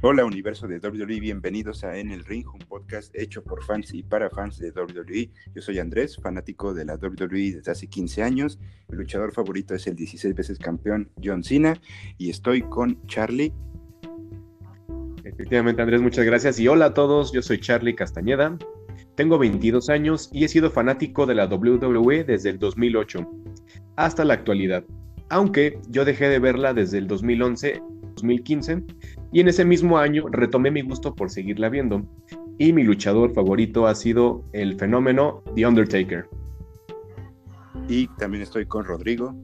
Hola universo de WWE, bienvenidos a En el Ring, un podcast hecho por fans y para fans de WWE. Yo soy Andrés, fanático de la WWE desde hace 15 años. Mi luchador favorito es el 16 veces campeón John Cena y estoy con Charlie. Efectivamente Andrés, muchas gracias y hola a todos, yo soy Charlie Castañeda. Tengo 22 años y he sido fanático de la WWE desde el 2008 hasta la actualidad, aunque yo dejé de verla desde el 2011-2015 y en ese mismo año retomé mi gusto por seguirla viendo. Y mi luchador favorito ha sido el fenómeno The Undertaker. Y también estoy con Rodrigo.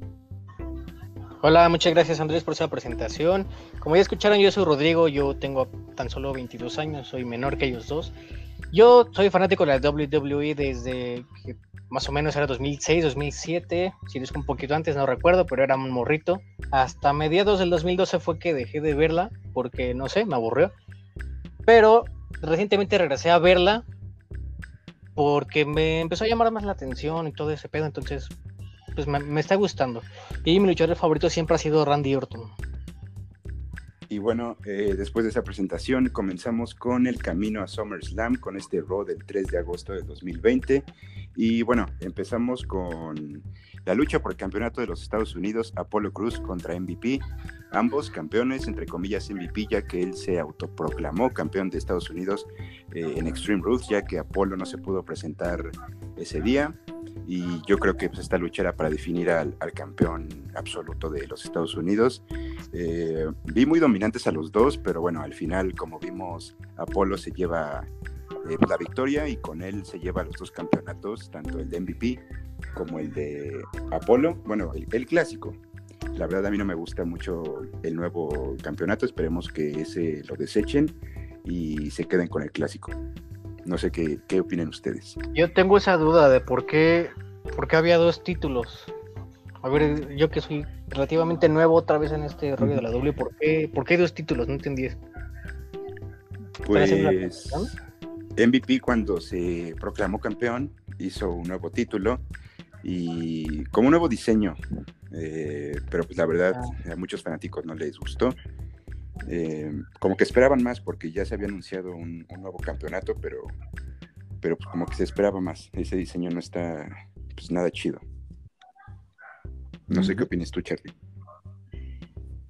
Hola, muchas gracias Andrés por esa presentación. Como ya escucharon, yo soy Rodrigo, yo tengo tan solo 22 años, soy menor que ellos dos. Yo soy fanático de la WWE desde que más o menos era 2006, 2007, si es un poquito antes, no recuerdo, pero era un morrito. Hasta mediados del 2012 fue que dejé de verla, porque no sé, me aburrió. Pero recientemente regresé a verla porque me empezó a llamar más la atención y todo ese pedo, entonces pues me, me está gustando. Y mi luchador favorito siempre ha sido Randy Orton. Y bueno, eh, después de esa presentación comenzamos con el camino a SummerSlam, con este Raw del 3 de agosto de 2020. Y bueno, empezamos con la lucha por el campeonato de los Estados Unidos, Apolo Cruz contra MVP. Ambos campeones, entre comillas MVP, ya que él se autoproclamó campeón de Estados Unidos eh, en Extreme Rules, ya que Apolo no se pudo presentar ese día y yo creo que pues, esta lucha era para definir al, campeón absoluto de los Estados Unidos. Eh, vi muy dominantes a los dos, pero bueno, al final, como vimos, Apolo se lleva eh, la victoria y con él se lleva los dos campeonatos, tanto el de MVP como el de Apolo, bueno, el, clásico. La verdad a mí no me gusta mucho el nuevo campeonato, esperemos que ese lo desechen y se queden con el clásico. No sé qué, qué opinan ustedes. Yo tengo esa duda de por qué, por qué había dos títulos. A ver, yo que soy relativamente nuevo otra vez en este rollo de la doble, ¿por qué, por qué dos títulos? No entendí eso. Pues MVP cuando se proclamó campeón hizo un nuevo título y como un nuevo diseño, eh, pero pues la verdad ah. a muchos fanáticos no les gustó. Eh, como que esperaban más porque ya se había anunciado un, nuevo campeonato, pero, pero pues como que se esperaba más. Ese diseño no está pues nada chido. No sé qué opinas tú, Charlie.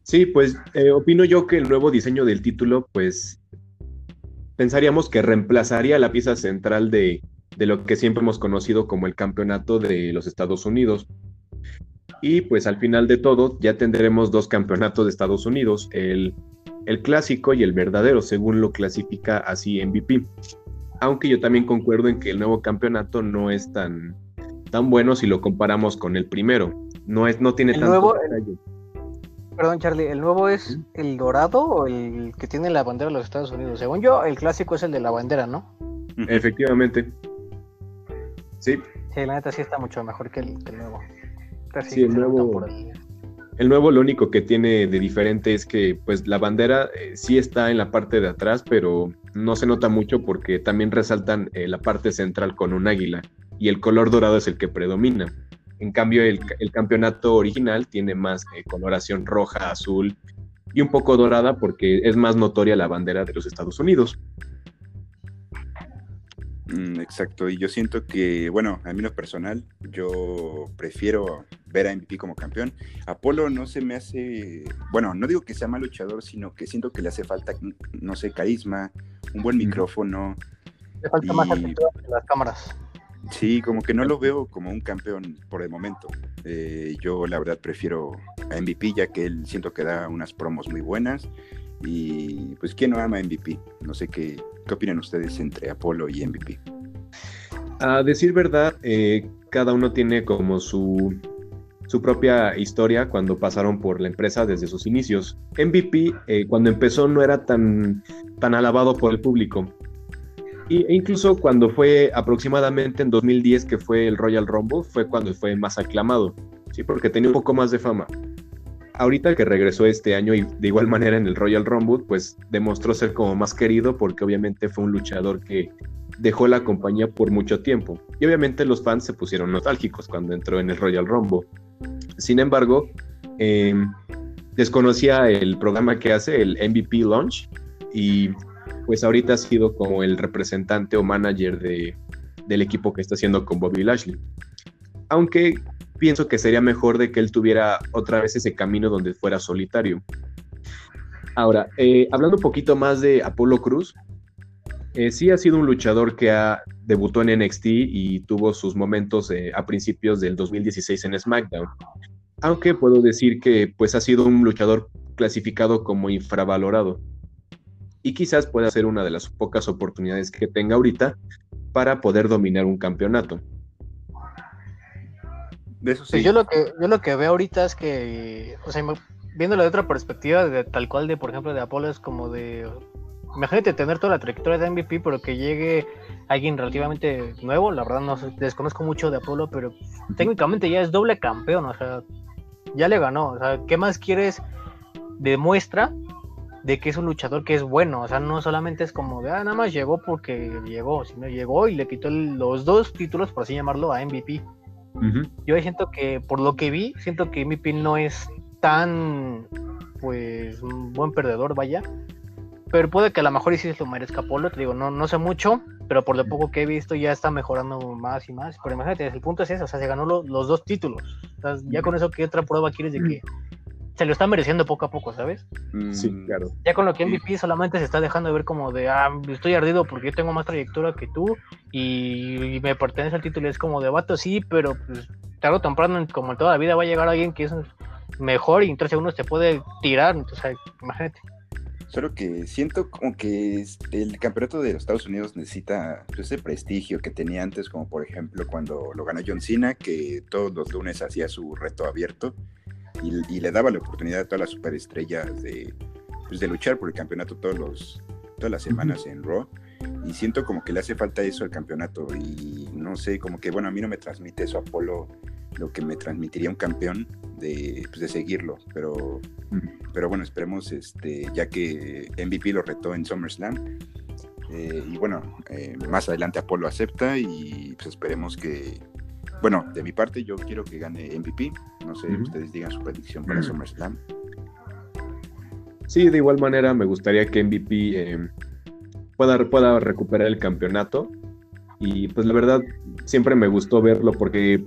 Sí, pues eh, opino yo que el nuevo diseño del título, pues pensaríamos que reemplazaría la pieza central de, de lo que siempre hemos conocido como el campeonato de los Estados Unidos. Y pues al final de todo ya tendremos dos campeonatos de Estados Unidos, el el clásico y el verdadero, según lo clasifica así MVP. Aunque yo también concuerdo en que el nuevo campeonato no es tan, tan bueno si lo comparamos con el primero. No, es, no tiene el nuevo, Perdón, Charlie, ¿el nuevo es el dorado o el que tiene la bandera de los Estados Unidos? Según yo, el clásico es el de la bandera, ¿no? Efectivamente. Sí. Sí, la neta sí está mucho mejor que el, nuevo. sí, el nuevo. El nuevo lo único que tiene de diferente es que pues la bandera eh, sí está en la parte de atrás, pero no se nota mucho porque también resaltan eh, la parte central con un águila y el color dorado es el que predomina. En cambio, el, campeonato original tiene más eh, coloración roja, azul y un poco dorada porque es más notoria la bandera de los Estados Unidos. Mm, exacto, y yo siento que, bueno, a mí lo personal, yo prefiero ver a MVP como campeón. Apolo no se me hace, bueno, no digo que sea mal luchador, sino que siento que le hace falta, no sé, carisma, un buen micrófono. Le falta más actitud en las cámaras. Sí, como que no lo veo como un campeón por el momento. Eh, yo la verdad prefiero a MVP ya que él siento que da unas promos muy buenas y pues ¿quién no ama MVP? No sé qué, qué opinan ustedes entre Apolo y MVP. A decir verdad, eh, cada uno tiene como su, su propia historia cuando pasaron por la empresa desde sus inicios. MVP eh, cuando empezó no era tan, tan alabado por el público. e incluso cuando fue aproximadamente en 2010 que fue el Royal Rumble, fue cuando fue más aclamado, ¿sí? porque tenía un poco más de fama ahorita que regresó este año y de igual manera en el Royal Rumble, pues demostró ser como más querido porque obviamente fue un luchador que dejó la compañía por mucho tiempo. Y obviamente los fans se pusieron nostálgicos cuando entró en el Royal Rumble. Sin embargo, em, desconocía el programa que hace, el MVP Launch, y pues ahorita ha sido como el representante o manager de, del equipo que está haciendo con Bobby Lashley. Aunque pienso que sería mejor de que él tuviera otra vez ese camino donde fuera solitario. Ahora, eh, hablando un poquito más de Apolo Cruz, eh, sí ha sido un luchador que debutó en NXT y tuvo sus momentos eh, a principios del 2016 en SmackDown. Aunque puedo decir que pues ha sido un luchador clasificado como infravalorado. Y quizás pueda ser una de las pocas oportunidades que tenga ahorita para poder dominar un campeonato. De eso sí. yo lo que yo lo que veo ahorita es que, o sea, viéndolo de otra perspectiva, de tal cual de, por ejemplo, de Apolo es como de imagínate tener toda la trayectoria de MVP, pero que llegue alguien relativamente nuevo. La verdad, no desconozco mucho de Apolo, pero técnicamente ya es doble campeón. O sea, ya le ganó. O sea, ¿qué más quieres? Demuestra de que es un luchador que es bueno. O sea, no solamente es como de, ah, nada más llegó porque llegó, sino llegó y le quitó los dos títulos, por así llamarlo, a MVP. Yo siento que, por lo que vi, siento que MVP no es tan, pues, un buen perdedor, vaya. Pero puede que a lo mejor sí se lo merezca Polo, te digo, no, no sé mucho, pero por lo poco que he visto ya está mejorando más y más. Pero imagínate, el punto es ese, o sea, se ganó los dos títulos. ya con eso, ¿qué otra prueba quieres de que se lo está mereciendo poco a poco, ¿sabes? Sí, claro. Ya con lo que MVP solamente se está dejando de ver como de, ah, estoy ardido porque yo tengo más trayectoria que tú y, me pertenece al título. Es como de vato, sí, pero pues tarde o temprano, como en toda la vida, va a llegar alguien que es mejor y en tres segundos te puede tirar. Entonces, imagínate. Solo que siento como que el campeonato de los Estados Unidos necesita pues, ese prestigio que tenía antes, como por ejemplo cuando lo ganó John Cena, que todos los lunes hacía su reto abierto y, le daba la oportunidad a todas las superestrellas de, pues, de luchar por el campeonato todos los, todas las semanas en Raw. Y siento como que le hace falta eso al campeonato. Y no sé, como que bueno, a mí no me transmite eso Apolo lo que me transmitiría un campeón de, pues, de seguirlo. Pero, pero bueno, esperemos, este, ya que MVP lo retó en SummerSlam. Eh, y bueno, eh, más adelante Apolo acepta y pues esperemos que, bueno, de mi parte yo quiero que gane MVP. No sé, ustedes digan su predicción para SummerSlam. Sí, de igual manera me gustaría que MVP em, pueda, pueda recuperar el campeonato. Y pues la verdad, siempre me gustó verlo porque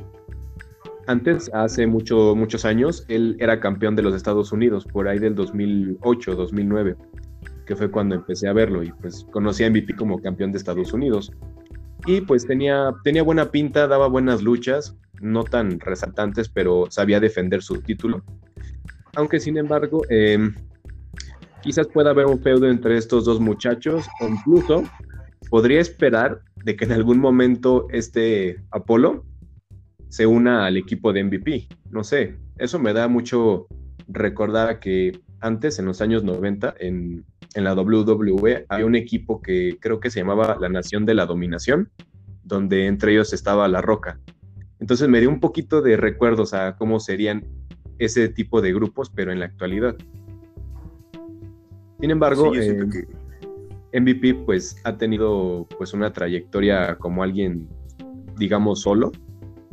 antes, hace mucho, muchos años, él era campeón de los Estados Unidos, por ahí del 2008, 2009, que fue cuando empecé a verlo y pues conocí a MVP como campeón de Estados Unidos. Y pues tenía, tenía buena pinta, daba buenas luchas, no tan resaltantes, pero sabía defender su título. Aunque sin embargo, em, quizás pueda haber un feudo entre estos dos muchachos, o incluso podría esperar de que en algún momento este Apolo se una al equipo de MVP. No sé, eso me da mucho recordar que antes, en los años 90, en, la WWE, había un equipo que creo que se llamaba la Nación de la Dominación, donde entre ellos estaba La Roca. Entonces me dio un poquito de recuerdos a cómo serían ese tipo de grupos, pero en la actualidad. Sin embargo, MVP eh, pues ha tenido pues una trayectoria como alguien, digamos, solo,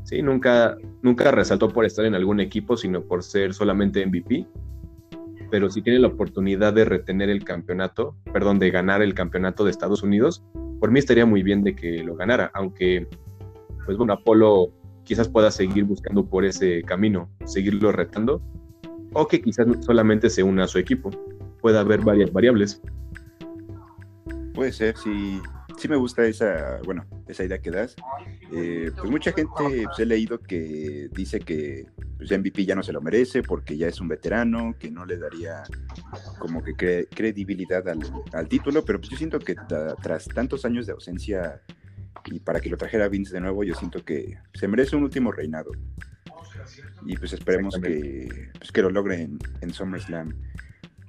Sí, nunca, nunca resaltó por estar en algún equipo, sino por ser solamente MVP. Pero si tiene la oportunidad de retener el campeonato, perdón, de ganar el campeonato de Estados Unidos, por mí estaría muy bien de que lo ganara, aunque, pues bueno, Apolo quizás pueda seguir buscando por ese camino, seguirlo retando, o que quizás solamente se una a su equipo. Puede haber varias variables. Puede ser, sí, sí me gusta esa, bueno, esa idea que das. Eh, pues mucha gente pues, he leído que dice que pues, MVP ya no se lo merece porque ya es un veterano, que no le daría como que credibilidad al, título, pero pues yo siento que tras tantos años de ausencia y para que lo trajera Vince de nuevo, yo siento que se merece un último reinado. Y pues esperemos que, pues, que lo logre en, en SummerSlam.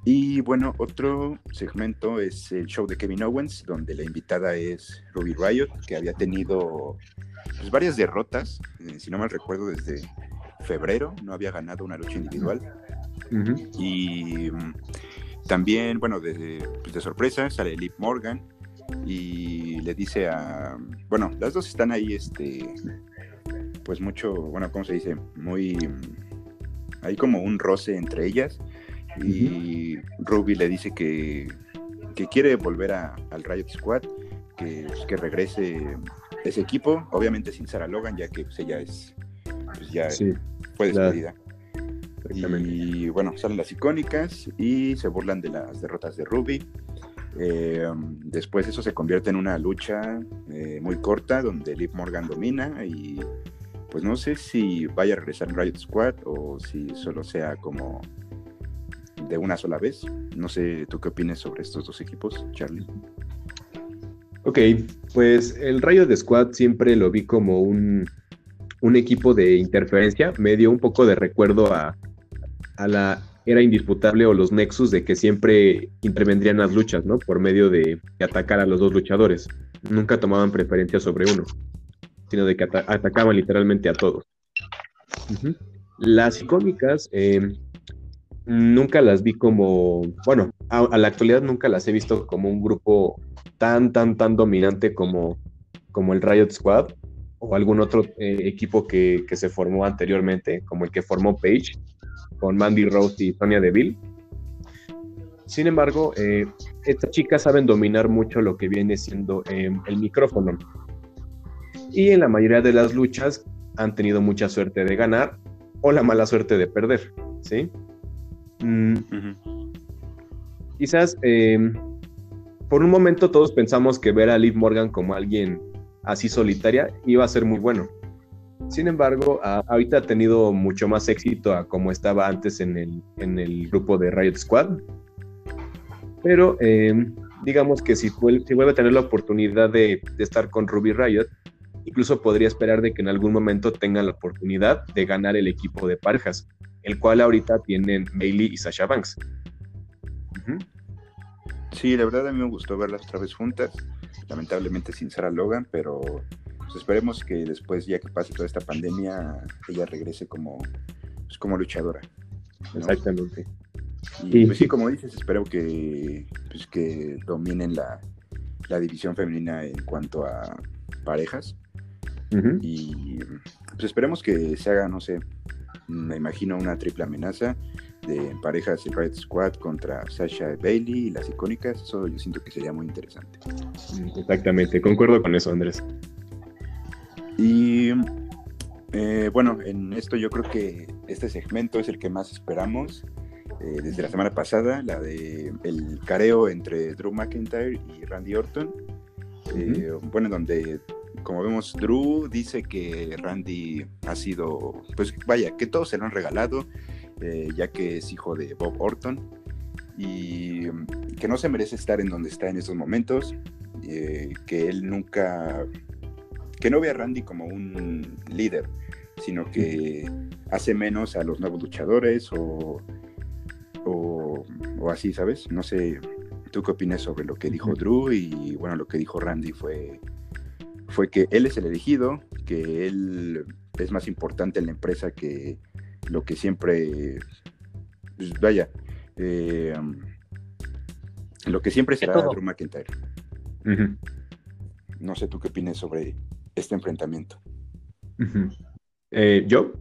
Y bueno, otro segmento es el show de Kevin Owens, donde la invitada es Ruby Riot, que había tenido pues, varias derrotas, eh, si no mal recuerdo, desde febrero, no había ganado una lucha individual. Y mm, también, bueno, de, pues, de sorpresa sale Liv Morgan y le dice a, bueno, las dos están ahí, este, pues mucho, bueno, ¿cómo se dice? Muy, hay como un roce entre ellas y Ruby le dice que que quiere volver al Riot Squad, que, pues, que regrese ese equipo, obviamente sin Sarah Logan, ya que pues, ella es, pues ya fue despedida. Y bueno, salen las icónicas y se burlan de las derrotas de Ruby. Eh, después eso se convierte en una lucha eh, muy corta donde Liv Morgan domina y pues no sé si vaya a regresar en Riot Squad o si solo sea como de una sola vez. No sé, ¿tú qué opinas sobre estos dos equipos, Charlie? Ok, pues el Riot Squad siempre lo vi como un, un equipo de interferencia. Me dio un poco de recuerdo a, a la era indisputable o los nexus de que siempre intervendrían las luchas, ¿no? Por medio de, atacar a los dos luchadores. Nunca tomaban preferencia sobre uno, sino de que atacaban literalmente a todos. Las icónicas eh, nunca las vi como, bueno, a, la actualidad nunca las he visto como un grupo tan, tan, tan dominante como, como el Riot Squad o algún otro eh, equipo que, que, se formó anteriormente, como el que formó Page con Mandy Rose y Sonia Deville. Sin embargo, eh, estas chicas saben dominar mucho lo que viene siendo eh, el micrófono. Y en la mayoría de las luchas han tenido mucha suerte de ganar o la mala suerte de perder. ¿sí? Mm, quizás eh, por un momento todos pensamos que ver a Liv Morgan como alguien así solitaria iba a ser muy bueno. Sin embargo, ahorita ha tenido mucho más éxito a como estaba antes en el, en el grupo de Riot Squad. Pero em, digamos que si, vuelve, a tener la oportunidad de, estar con Ruby Riot, incluso podría esperar de que en algún momento tenga la oportunidad de ganar el equipo de parejas, el cual ahorita tienen Bailey y Sasha Banks. Sí, la verdad a mí me gustó verlas otra vez juntas, lamentablemente sin Sarah Logan, pero pues esperemos que después, ya que pase toda esta pandemia, ella regrese como, pues, como luchadora. Exactamente. Y pues sí, como dices, espero que, pues, que dominen la, división femenina en cuanto a parejas. Y pues esperemos que se haga, no sé, me imagino una triple amenaza de parejas de Red Squad contra Sasha Bailey y las icónicas. Eso yo siento que sería muy interesante. Exactamente, concuerdo con eso, Andrés. Y eh, bueno, en esto yo creo que este segmento es el que más esperamos eh, desde la semana pasada, la de el careo entre Drew McIntyre y Randy Orton. Eh, bueno, donde como vemos, Drew dice que Randy ha sido, pues vaya, que todos se lo han regalado, ya que es hijo de Bob Orton y que no se merece estar en donde está en estos momentos, que él nunca que no ve a Randy como un líder, sino que hace menos a los nuevos luchadores o, o, así, ¿sabes? No sé, ¿tú qué opinas sobre lo que dijo Drew? Y bueno, lo que dijo Randy fue, fue que él es el elegido, que él es más importante en la empresa que lo que siempre, pues, vaya, eh, lo que siempre será Drew McIntyre. No sé tú qué opinas sobre este enfrentamiento. Eh, ¿Yo?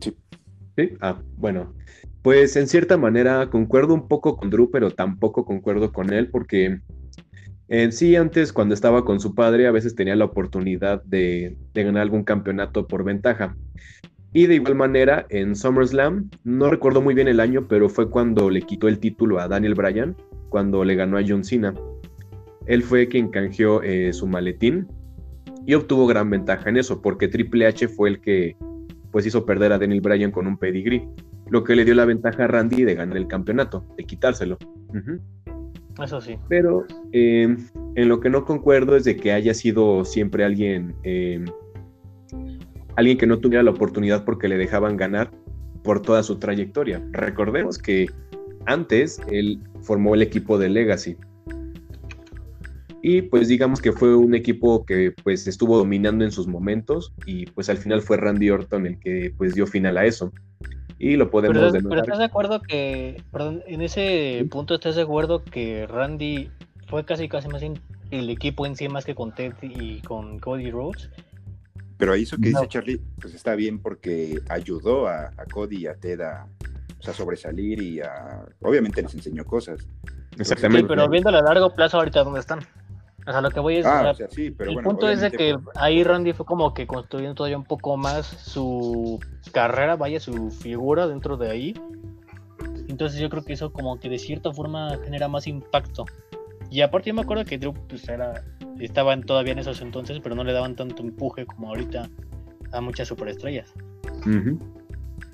Sí. Sí. Ah, bueno. Pues en cierta manera concuerdo un poco con Drew, pero tampoco concuerdo con él porque en sí antes cuando estaba con su padre a veces tenía la oportunidad de, de ganar algún campeonato por ventaja. Y de igual manera en SummerSlam, no recuerdo muy bien el año, pero fue cuando le quitó el título a Daniel Bryan, cuando le ganó a John Cena. Él fue quien canjeó eh, su maletín y obtuvo gran ventaja en eso, porque Triple H fue el que pues hizo perder a Daniel Bryan con un pedigree, lo que le dio la ventaja a Randy de ganar el campeonato, de quitárselo. Eso sí. Pero em, en lo que no concuerdo es de que haya sido siempre alguien, em, alguien que no tuviera la oportunidad porque le dejaban ganar por toda su trayectoria. Recordemos que antes él formó el equipo de Legacy, y pues digamos que fue un equipo que pues estuvo dominando en sus momentos y pues al final fue Randy Orton el que pues dio final a eso. Y lo podemos pero, Pero estás de acuerdo que, perdón, en ese punto estás de acuerdo que Randy fue casi casi más el equipo en sí más que con Ted y con Cody Rhodes. Pero eso que dice Charlie, pues está bien porque ayudó a, Cody y a Ted a, sobresalir y a, obviamente les enseñó cosas. Exactamente. Sí, pero viéndolo a largo plazo, ahorita dónde están. O sea, lo que voy es. Ah, o sea, o sea, sí, pero el bueno. punto es de que obviamente, ahí Randy fue como que construyendo todavía un poco más su carrera, vaya, su figura dentro de ahí. Entonces yo creo que eso como que de cierta forma genera más impacto. Y aparte yo me acuerdo que Drew pues era, estaban todavía en esos entonces, pero no le daban tanto empuje como ahorita a muchas superestrellas.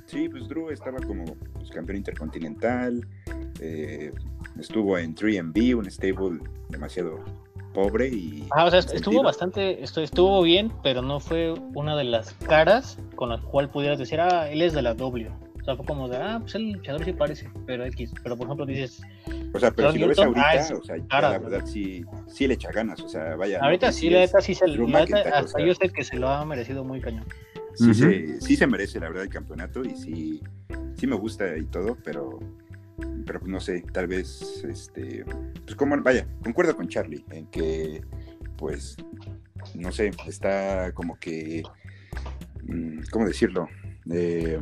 Sí, pues Drew estaba como pues, campeón intercontinental, eh, estuvo en 3MB, un stable demasiado pobre y... Ah, o sea, estuvo sentido- bastante, estu- estuvo bien, pero no fue una de las caras con la cual pudieras decir, ah, él es de la W. O sea, fue como de, ah, pues el luchador sí parece, pero X. Pero por ejemplo dices, O sea, pero si lo ves ahorita, ah, es o sea, cara, la ¿no? verdad sí, sí le echa ganas, o sea, vaya. ahorita no, sí, la neta sí se o hasta sea, yo sé que se lo ha merecido muy cañón. sí, Ujú. se, sí se merece la verdad el campeonato y sí, sí me gusta y todo, pero, pero pues, no sé, tal vez, este, pues como, vaya, concuerdo con Charlie en que, pues, no sé, está como que, mm, ¿cómo decirlo? Eh,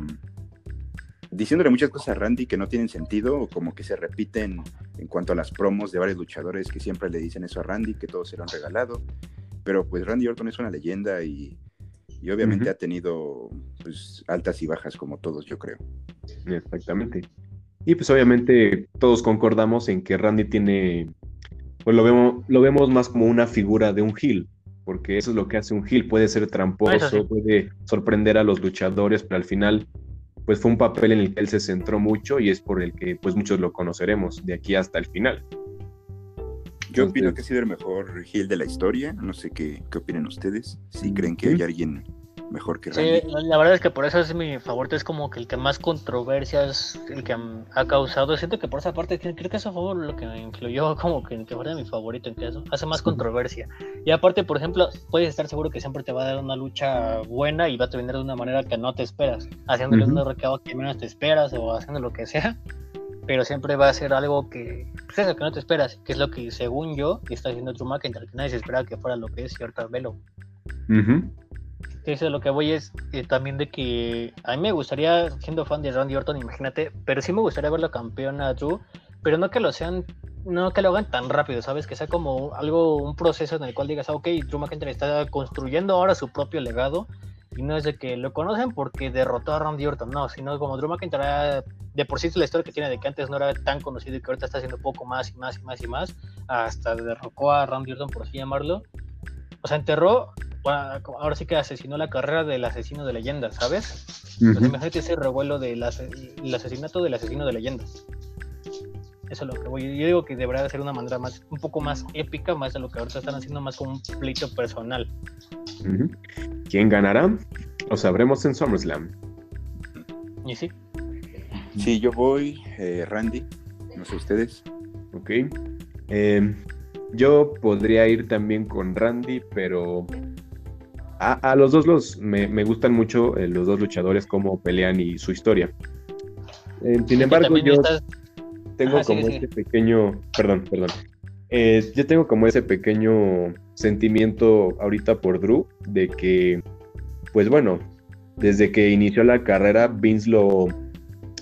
diciéndole muchas cosas a Randy que no tienen sentido o como que se repiten en cuanto a las promos de varios luchadores que siempre le dicen eso a Randy, que todo será un regalado. Pero pues Randy Orton es una leyenda y, y obviamente ha tenido pues, altas y bajas como todos, yo creo. Exactamente. Y pues obviamente todos concordamos en que Randy tiene, pues lo vemos, lo vemos más como una figura de un heel, porque eso es lo que hace un heel, puede ser sí. tramposo, puede sorprender a los luchadores, pero al final pues fue un papel en el que él se centró mucho y es por el que pues muchos lo conoceremos de aquí hasta el final. Yo Entonces- opino que ha sido el mejor heel de la historia. No sé qué, qué opinan ustedes. Si creen que Sí. hay alguien mejor que Sí, Randy. la, la verdad es que por eso es mi favorito, es como que el que más controversias, el que ha causado. Siento que por esa parte, creo que eso fue lo que me influyó como que, que fuera mi favorito, en eso hace más controversia. Y aparte, por ejemplo, puedes estar seguro que siempre te va a dar una lucha buena y va a terminar de una manera que no te esperas, haciéndole Ujú. un recado que menos te esperas o haciendo lo que sea. Pero siempre va a ser algo que, pues eso, que no te esperas, que es lo que según yo está haciendo Drew McIntyre, que nadie se esperaba que fuera lo que es y ahorita velo. Ujú. Sí, eso lo que voy es eh, también de que a mí me gustaría, siendo fan de Randy Orton, imagínate, pero sí me gustaría verlo campeón a Drew, pero no que lo sean, no que lo hagan tan rápido, ¿sabes? Que sea como algo, un proceso en el cual digas, ah, ok, Drew McIntyre está construyendo ahora su propio legado, y no es de que lo conocen porque derrotó a Randy Orton, no, sino como Drew McIntyre de por sí es la historia que tiene de que antes no era tan conocido y que ahorita está haciendo poco más y más y más y más, hasta derrocó a Randy Orton, por así llamarlo. O sea, enterró, ahora sí que asesinó la carrera del asesino de leyendas, ¿sabes? Pues Ujú. imagínate ese revuelo del ase- el asesinato del asesino de leyendas. Eso es lo que voy. Yo digo que debería ser una manera más, un poco más épica, más de lo que ahorita están haciendo, más como un pleito personal. ¿Quién ganará? Lo sabremos en SummerSlam. Y sí, Sí, yo voy, eh, Randy. No sé ustedes. Ok. Eh, yo podría ir también con Randy, pero a, a los dos los, me, me gustan mucho eh, los dos luchadores, cómo pelean y su historia. Eh, sin embargo, yo estás- tengo como ese pequeño, perdón, perdón. Eh, yo tengo como ese pequeño sentimiento ahorita por Drew de que, pues bueno, desde que inició la carrera, Vince lo,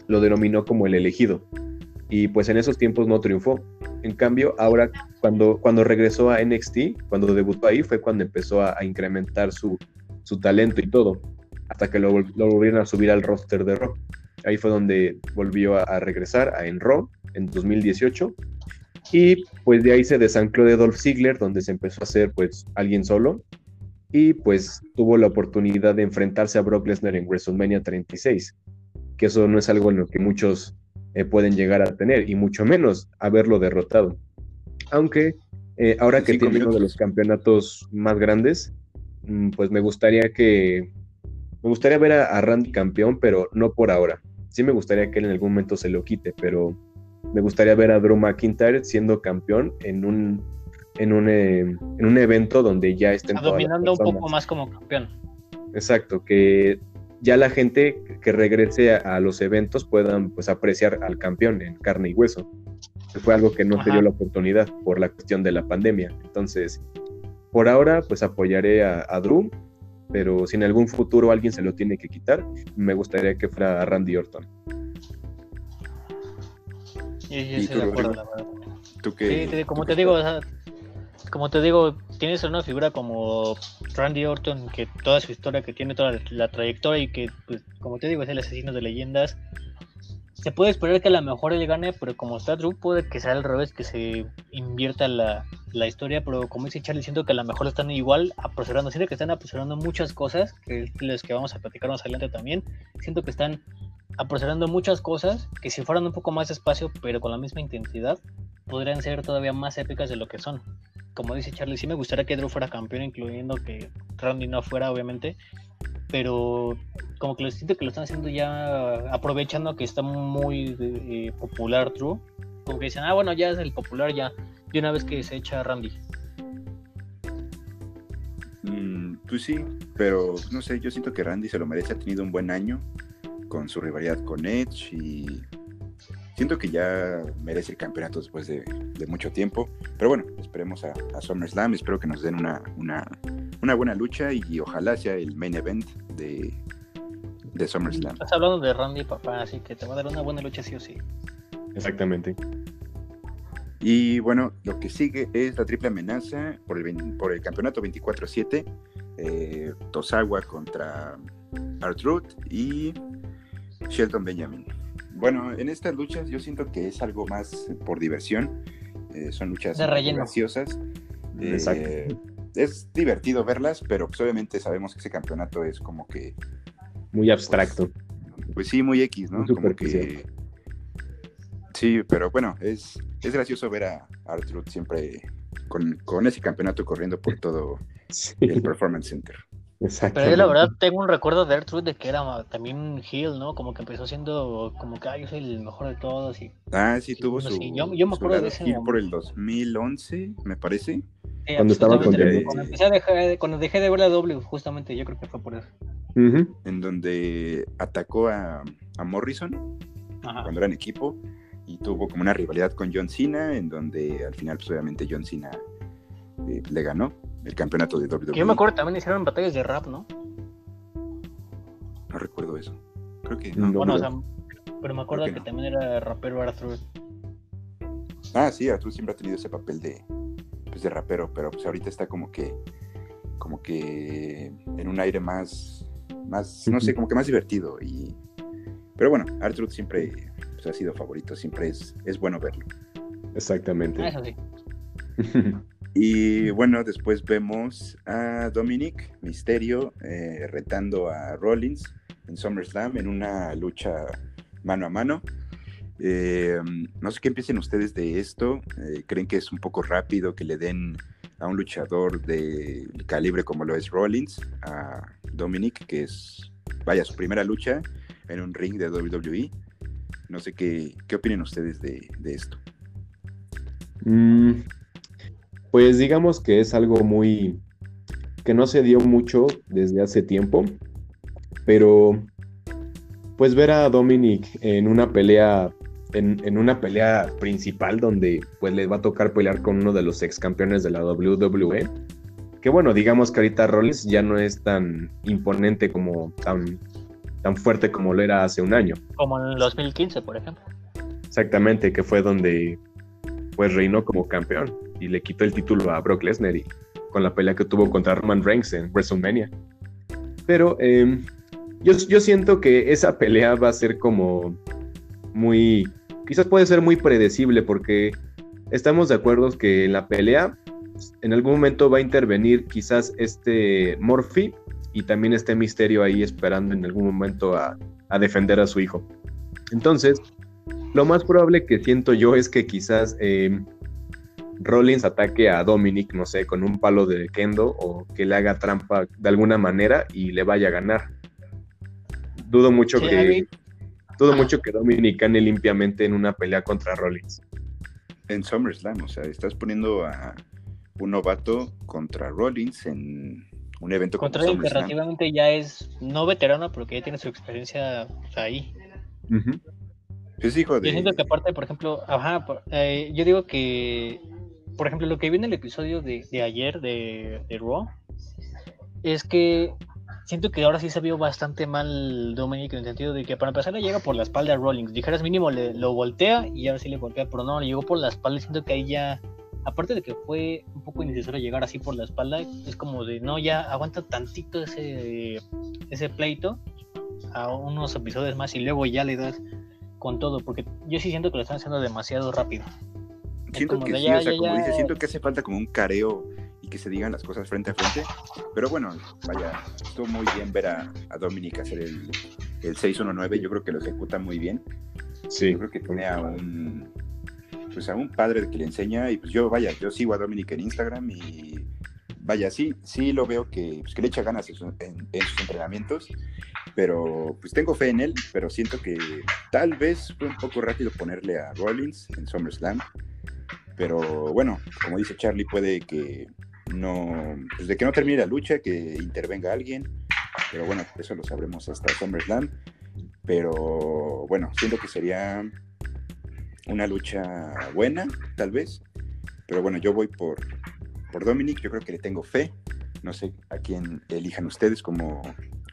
lo denominó como el elegido. Y pues en esos tiempos no triunfó. En cambio, ahora cuando, cuando regresó a NXT, cuando debutó ahí, fue cuando empezó a, incrementar su, su talento y todo, hasta que lo, lo volvieron a subir al roster de Raw. Ahí fue donde volvió a, a regresar a en Raw en 2018. Y pues de ahí se desancló de Dolph Ziggler, donde se empezó a hacer pues alguien solo. Y pues tuvo la oportunidad de enfrentarse a Brock Lesnar en WrestleMania 36, que eso no es algo en lo que muchos eh, pueden llegar a tener, y mucho menos haberlo derrotado. Aunque eh, ahora que tiene uno de los campeonatos más grandes, mm, pues me gustaría que me gustaría ver a, a Randy campeón, pero no por ahora. Sí me gustaría que él en algún momento se lo quite, pero me gustaría ver a Drew McIntyre siendo campeón en un en un, eh, en un evento donde ya estén todas las dominando un poco más como campeón. Exacto, que ya la gente que regrese a, a los eventos puedan pues apreciar al campeón en carne y hueso. Fue algo que no se Ajá. dio la oportunidad por la cuestión de la pandemia. Entonces, por ahora pues apoyaré a, a Drew, pero si en algún futuro alguien se lo tiene que quitar, me gustaría que fuera a Randy Orton. Y yo ¿Y estoy tú, de acuerdo, Rodrigo? la verdad. ¿Tú qué, sí, como te digo, como te digo, tienes una figura como Randy Orton, que toda su historia, que tiene toda la, trayectoria y que, pues, como te digo, es el asesino de leyendas. Se puede esperar que a lo mejor él gane, pero como está Drew, puede que sea al revés, que se invierta la, la historia. Pero como dice Charlie, siento que a lo mejor están igual apresurando. Siento que están apresurando muchas cosas, que las que vamos a platicar más adelante también. Siento que están apresurando muchas cosas que si fueran un poco más despacio, pero con la misma intensidad, podrían ser todavía más épicas de lo que son. Como dice Charlie, sí me gustaría que Drew fuera campeón, incluyendo que Randy no fuera, obviamente, pero como que lo siento que lo están haciendo ya aprovechando que está muy eh, popular Drew. Como que dicen, ah, bueno, ya es el popular ya, de una vez que se echa Randy. Mm, pues sí, pero no sé, yo siento que Randy se lo merece, ha tenido un buen año con su rivalidad con Edge y siento que ya merece el campeonato después de, mucho tiempo. Pero bueno, esperemos a, a, SummerSlam, espero que nos den una, una, buena lucha y, ojalá sea el main event de, de SummerSlam. Estás hablando de Randy, papá, así que te va a dar una buena lucha sí o sí. Exactamente. Y bueno, lo que sigue es la triple amenaza por el, por el campeonato 24-7. Eh, Tosawa contra Artruth y Shelton Benjamin. Bueno, en estas luchas yo siento que es algo más por diversión. Eh, son luchas graciosas. Eh, es divertido verlas, pero pues obviamente sabemos que ese campeonato es como que... Muy abstracto. Pues, sí, muy X, ¿no? Como que... Sí, pero bueno, es, es gracioso ver a Arthur siempre con, con, ese campeonato corriendo por todo el Performance Center. Pero yo la verdad tengo un recuerdo de Ertrude de que era también Hill, ¿no? Como que empezó siendo como que, yo soy el mejor de todos. Y, ah, sí, tuvo su. yo, me acuerdo de ese. Hill por el 2011, me parece. cuando estaba con Cuando, empecé a dejar, cuando dejé de ver la W, justamente, yo creo que fue por eso. En donde atacó a, a Morrison cuando eran equipo y tuvo como una rivalidad con John Cena, en donde al final, pues obviamente John Cena eh, le ganó el campeonato de WWE. Yo me acuerdo también hicieron batallas de rap, ¿no? No recuerdo eso. Creo que no. Bueno, o sea, pero me acuerdo que, también era rapero Arthur. Ah, sí, Arthur siempre ha tenido ese papel de, pues, de rapero, pero pues ahorita está como que, como que en un aire más, más, no sé, como que más divertido y, pero bueno, Arthur siempre pues, ha sido favorito, siempre es, es bueno verlo. Exactamente. Ah, eso sí. Y bueno, después vemos a Dominic Misterio eh, retando a Rollins en SummerSlam en una lucha mano a mano. Eh, no sé qué empiecen ustedes de esto. Eh, ¿Creen que es un poco rápido que le den a un luchador de calibre como lo es Rollins, a Dominic, que es, vaya, su primera lucha en un ring de WWE? No sé qué, qué opinen ustedes de, esto. Mm, pues digamos que es algo muy que no se dio mucho desde hace tiempo, pero pues ver a Dominic en una pelea en, una pelea principal donde pues le va a tocar pelear con uno de los ex campeones de la WWE. Que bueno, digamos que ahorita Rollins ya no es tan imponente como tan, tan fuerte como lo era hace un año. Como en el 2015, por ejemplo. Exactamente, que fue donde pues reinó como campeón y le quitó el título a Brock Lesnar y, con la pelea que tuvo contra Roman Reigns en WrestleMania. Pero em, yo, yo siento que esa pelea va a ser como muy, quizás puede ser muy predecible porque estamos de acuerdo que en la pelea en algún momento va a intervenir quizás este Morphy y también este misterio ahí esperando en algún momento a, a, defender a su hijo. Entonces, lo más probable que siento yo es que quizás eh, Rollins ataque a Dominic, no sé, con un palo de kendo o que le haga trampa de alguna manera y le vaya a ganar. Dudo mucho que dudo mucho que Dominic gane limpiamente en una pelea contra Rollins. En SummerSlam, o sea, estás poniendo a un novato contra Rollins en un evento contra él que relativamente ya es no veterano porque ya tiene su experiencia ahí. Es hijo de... Yo siento que aparte, por ejemplo, ajá, eh, yo digo que por ejemplo, lo que vi en el episodio de, ayer de, de Raw es que siento que ahora sí se vio bastante mal Dominic en el sentido de que para empezar le llega por la espalda a Rollins. Dijeras mínimo le, lo voltea y ahora sí le golpea, pero no, le llegó por la espalda. Siento que ahí ya, aparte de que fue un poco innecesario llegar así por la espalda, es como de no, ya aguanta tantito ese, ese pleito a unos episodios más y luego ya le das con todo, porque yo sí siento que lo están haciendo demasiado rápido. Siento que sí, o sea, como dice, siento que hace falta como un careo y que se digan las cosas frente a frente. Pero bueno, vaya, estuvo muy bien ver a, a Dominic hacer el, el 619. Yo creo que lo ejecuta muy bien. Sí. Yo creo que tiene a un, pues a un padre que le enseña. Y pues yo, vaya, yo sigo a Dominic en Instagram y vaya, sí, sí lo veo que, pues, que le echa ganas en, en, sus entrenamientos. Pero pues tengo fe en él, pero siento que tal vez fue un poco rápido ponerle a Rollins en SummerSlam. Pero bueno, como dice Charlie, puede que no, pues de que no termine la lucha, que intervenga alguien, pero bueno, eso lo sabremos hasta SummerSlam, pero bueno, siento que sería una lucha buena, tal vez, pero bueno, yo voy por, por Dominic, yo creo que le tengo fe, no sé a quién elijan ustedes como,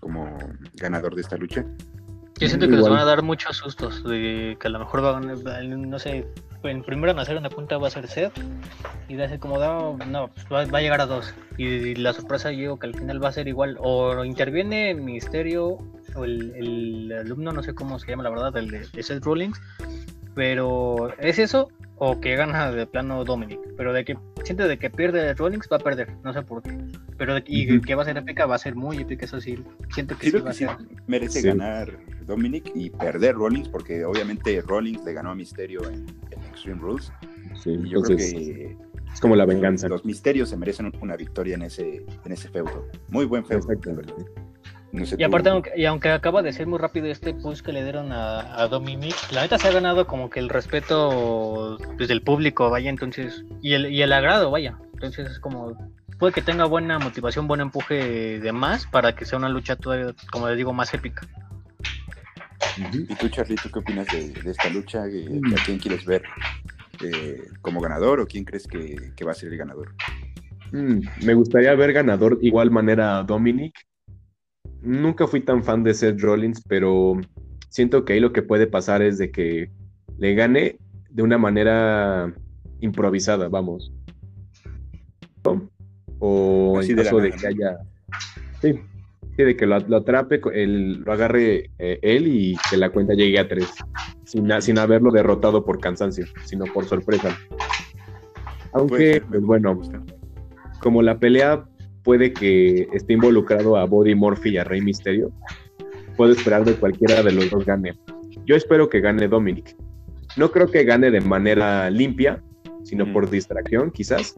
como ganador de esta lucha. Yo siento que les van a dar muchos sustos, de que a lo mejor van, no sé, en primero en hacer una punta va a ser Seth y de ese como no, pues va, a llegar a dos y, la sorpresa yo que al final va a ser igual o interviene Misterio o el, alumno no sé cómo se llama la verdad el de, Seth Rollins pero es eso o que gana de plano Dominic pero de que siente de que pierde Rollins va a perder no sé por qué pero de, y que va a ser épica va a ser muy épica eso sí siento que, sí, merece ganar Dominic y perder Rollins porque obviamente Rollins le ganó a Misterio en Extreme Rules. Sí, y yo creo que es como la venganza. Los misterios se merecen una victoria en ese, en ese feudo. Muy buen feudo. Y aparte, aunque, y aunque acaba de ser muy rápido este push que le dieron a, a Dominic, la neta se ha ganado como que el respeto desde pues, el público, vaya, entonces, y el, y el agrado, vaya. Entonces es como, puede que tenga buena motivación, buen empuje de más para que sea una lucha todavía, como les digo, más épica. ¿Y tú, Charlie, tú qué opinas de, esta lucha? Mm. ¿A quién quieres ver eh, como ganador o quién crees que, va a ser el ganador? Mm, me gustaría ver ganador igual manera a Dominic. Nunca fui tan fan de Seth Rollins, pero siento que ahí lo que puede pasar es de que le gane de una manera improvisada, vamos. O en caso de, que haya. Sí, de que lo, atrape, lo agarre eh, él y que la cuenta llegue a tres, sin, sin haberlo derrotado por cansancio, sino por sorpresa. Aunque, pues bueno, como la pelea puede que esté involucrado a Body Murphy y a Rey Misterio, puedo esperar de cualquiera de los dos gane. Yo espero que gane Dominic. No creo que gane de manera limpia, sino por distracción, quizás.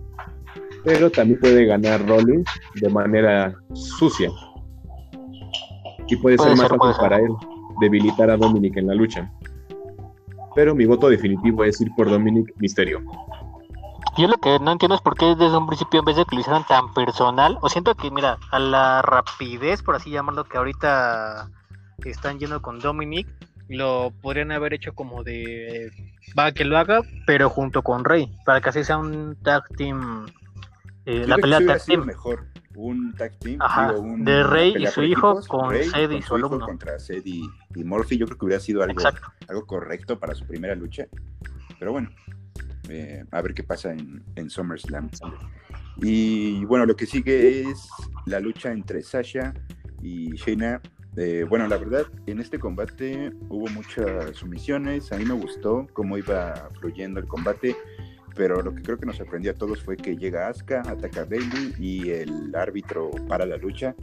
Pero también puede ganar Rollins de manera sucia y puede, ser más fácil para él debilitar a Dominic en la lucha. Pero mi voto definitivo es ir por Dominic Misterio. Yo lo que no entiendo es por qué desde un principio en vez de que lo hicieran tan personal, o siento que, mira, a la rapidez, por así llamarlo, que ahorita están yendo con Dominic, lo podrían haber hecho como de, va que lo haga, pero junto con Rey, para que así sea un tag team, eh, la pelea tag team. mejor un tag team. de Rey y su hijo con Sed y su, alumno. Contra Sed y, Murphy, yo creo que hubiera sido algo, algo correcto para su primera lucha. Pero bueno, eh, a ver qué pasa en, en SummerSlam. Y bueno, lo que sigue es la lucha entre Sasha y Shayna. Eh, bueno, la verdad, en este combate hubo muchas sumisiones. A mí me gustó cómo iba fluyendo el combate pero lo que creo que nos sorprendió a todos fue que llega Asuka, ataca a Bailey y el árbitro para la lucha.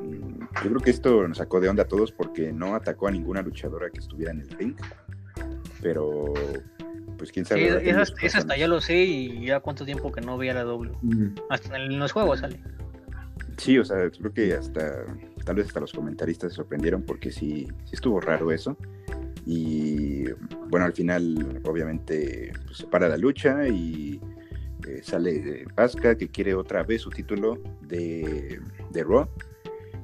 Mm, yo creo que esto nos sacó de onda a todos porque no atacó a ninguna luchadora que estuviera en el ring. Pero, pues quién sabe. eso, hasta ya lo sé y ya cuánto tiempo que no veía la doble. Hasta en, los juegos sale. Sí, o sea, creo que hasta, tal vez hasta los comentaristas se sorprendieron porque sí, sí estuvo raro eso. Y bueno, al final obviamente pues, se para la lucha y eh, sale Pasca que quiere otra vez su título de, de Raw.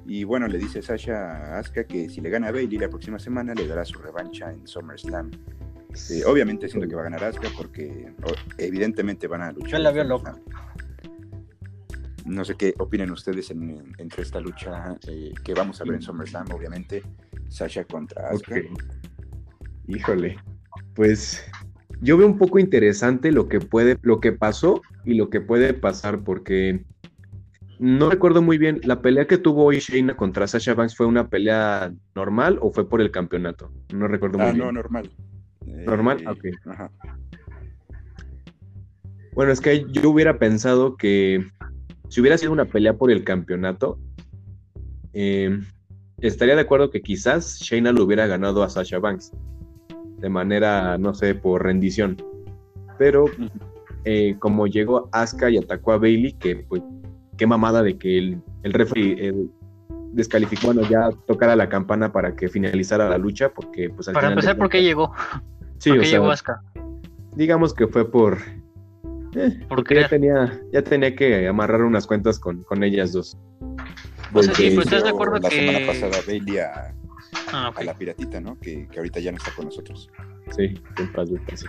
Y bueno, le dice Sasha a Asuka que si le gana a Bailey la próxima semana le dará su revancha en SummerSlam. Eh, obviamente siento que va a ganar Asuka porque evidentemente van a luchar. la veo loca. no sé qué opinan ustedes entre esta lucha eh, que vamos a ver en SummerSlam, obviamente, Sasha contra Asuka. Híjole, pues yo veo un poco interesante lo que puede, lo que pasó y lo que puede pasar, porque no recuerdo muy bien, la pelea que tuvo hoy Shayna contra Sasha Banks fue una pelea normal o fue por el campeonato. No recuerdo muy ah, bien. No, normal. ¿Normal? Eh, ok. Ajá. Bueno, es que yo hubiera pensado que si hubiera sido una pelea por el campeonato, eh, estaría de acuerdo que quizás Shayna lo hubiera ganado a Sasha Banks de manera, no sé, por rendición. Pero eh, como llegó Asuka y atacó a Bailey, que pues qué mamada de que el, el referee descalificó, bueno, ya tocara la campana para que finalizara la lucha, porque pues al Para empezar, ¿por qué llegó? Sí, ¿Por qué llegó Asuka? Digamos que fue por... Eh, porque ya tenía, ya tenía que amarrar unas cuentas con, con ellas dos. O sea, sí, pues estás de acuerdo la semana pasada Bailey a, ah, a, la piratita, ¿no? Que, que, ahorita ya no está con nosotros. Sí, en paz, paz.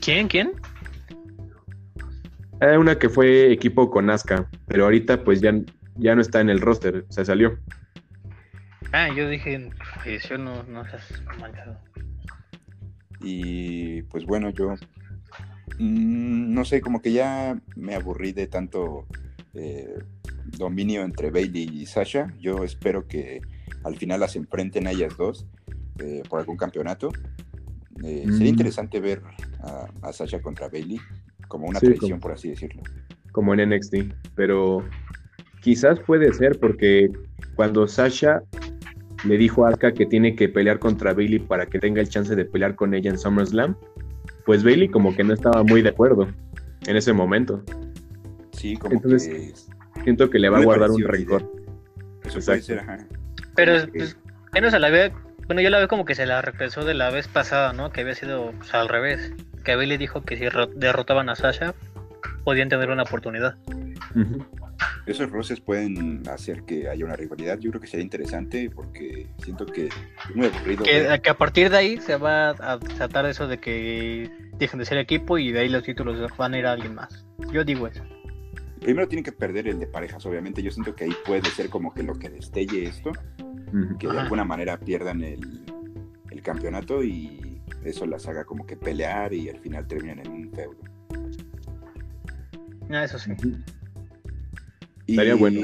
¿Quién? ¿Quién? Hay una que fue equipo con Nazca, pero ahorita pues ya, ya no está en el roster, se salió. Ah, yo dije, yo no, no seas manchado. Y pues bueno, yo mm, no sé, como que ya me aburrí de tanto eh, dominio entre Bailey y Sasha. Yo espero que al final las enfrenten a ellas dos eh, por algún campeonato. Eh, sería mm. interesante ver a, a, Sasha contra Bailey como una traición, por así decirlo. Como en NXT, pero quizás puede ser porque cuando Sasha le dijo a Asuka que tiene que pelear contra Bailey para que tenga el chance de pelear con ella en SummerSlam, pues Bailey como que no estaba muy de acuerdo en ese momento. Sí, como Entonces, siento que le va a guardar un rencor. Eso puede ser, ajá. Pero pues, menos a la vez, bueno, yo la veo como que se la regresó de la vez pasada, ¿no? Que había sido pues, al revés que Bailey dijo que si derrotaban a Sasha, podían tener una oportunidad. Esos roces pueden hacer que haya una rivalidad. Yo creo que sería interesante porque siento que es muy aburrido. Que, a partir de ahí se va a tratar eso de que dejen de ser equipo y de ahí los títulos van a ir a alguien más. Yo digo eso. Primero tienen que perder el de parejas, obviamente. Yo siento que ahí puede ser como que lo que destelle esto, que de alguna manera pierdan el, el campeonato y eso las haga como que pelear y al final terminan en un feudo. Ah, eso sí. Estaría bueno.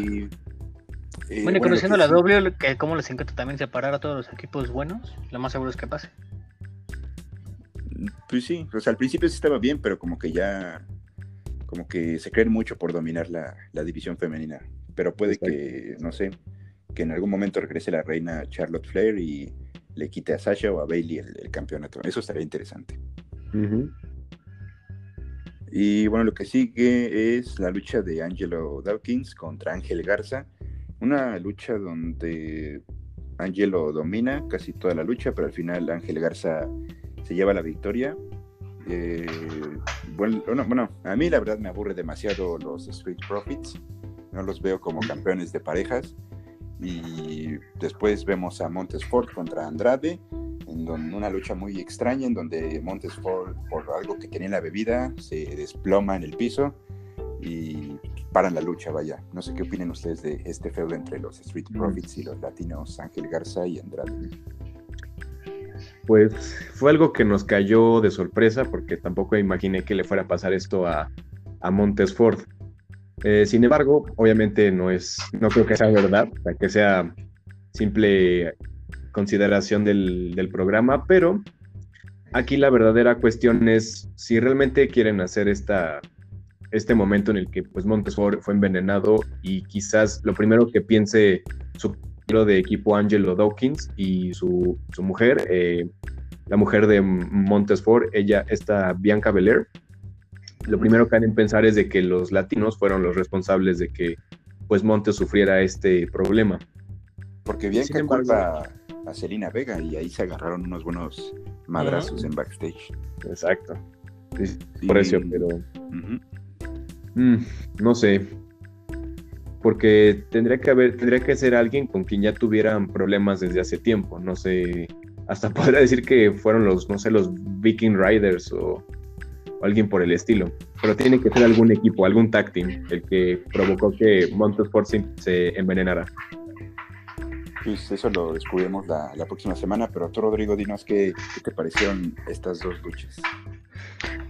Eh, bueno, y conociendo la doble, que como les encanta también separar a todos los equipos buenos, lo más seguro es que pase. Pues sí, o sea, al principio sí estaba bien, pero como que ya, como que se creen mucho por dominar la, división femenina. Pero puede que, no sé, que en algún momento regrese la reina Charlotte Flair y le quite a Sasha o a Bailey el, campeonato. Eso estaría interesante. Y bueno, lo que sigue es la lucha de Angelo Dawkins contra Ángel Garza. Una lucha donde Angelo domina casi toda la lucha, pero al final Ángel Garza se lleva la victoria. Eh, bueno, bueno, a mí la verdad me aburre demasiado los Street Profits. No los veo como campeones de parejas. Y después vemos a Montesford contra Andrade, en una lucha muy extraña, en donde Montesford, por algo que tenía en la bebida, se desploma en el piso y paran la lucha, vaya. No sé qué opinan ustedes de este feudo entre los Street mm. Profits y los latinos Ángel Garza y Andrade. Pues fue algo que nos cayó de sorpresa porque tampoco imaginé que le fuera a pasar esto a, a Montesford. Eh, sin embargo, obviamente no es, no creo que sea verdad, que sea simple consideración del, programa, pero aquí la verdadera cuestión es si realmente quieren hacer esta, este momento en el que pues Montesfort fue envenenado y quizás lo primero que piense su de equipo Angelo Dawkins y su, mujer, eh, la mujer de Montesfort, ella, esta Bianca Belair, lo primero que han en pensar es de que los latinos fueron los responsables de que pues Montes sufriera este problema. Porque bien que culpa a Selena Vega y ahí se agarraron unos buenos madrazos en backstage. Exacto. por eso, pero mm, no sé. Porque tendría que haber, tendría que ser alguien con quien ya tuvieran problemas desde hace tiempo. No sé. Hasta podría decir que fueron los, no sé, los Viking Riders o o alguien por el estilo. Pero tiene que ser algún equipo, algún tag team, el que provocó que Montesport se envenenara. Pues eso lo descubrimos la, próxima semana, pero tú, Rodrigo, dinos qué, te parecieron estas dos luchas.